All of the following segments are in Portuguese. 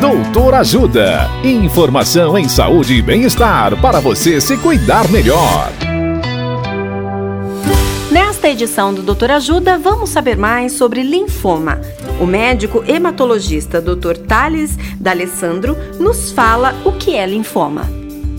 Doutor Ajuda. Informação em saúde e bem-estar para você se cuidar melhor. Nesta edição do Doutor Ajuda, vamos saber mais sobre linfoma. O médico hematologista Dr. Thales D'Alessandro nos fala o que é linfoma.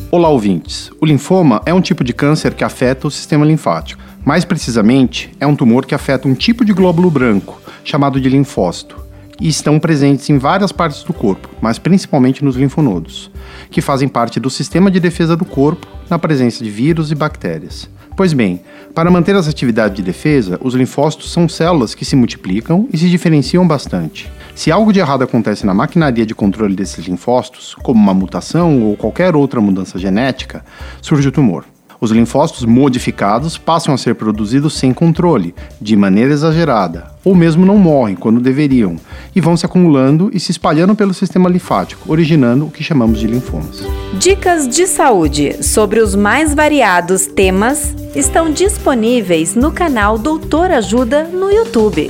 Olá, ouvintes. O linfoma é um tipo de câncer que afeta o sistema linfático. Mais precisamente, é um tumor que afeta um tipo de glóbulo branco, chamado de linfócito e estão presentes em várias partes do corpo, mas principalmente nos linfonodos, que fazem parte do sistema de defesa do corpo na presença de vírus e bactérias. Pois bem, para manter essa atividade de defesa, os linfócitos são células que se multiplicam e se diferenciam bastante. Se algo de errado acontece na maquinaria de controle desses linfócitos, como uma mutação ou qualquer outra mudança genética, surge o tumor. Os linfócitos modificados passam a ser produzidos sem controle, de maneira exagerada, ou mesmo não morrem quando deveriam, e vão se acumulando e se espalhando pelo sistema linfático, originando o que chamamos de linfomas. Dicas de saúde sobre os mais variados temas estão disponíveis no canal Doutor Ajuda no YouTube.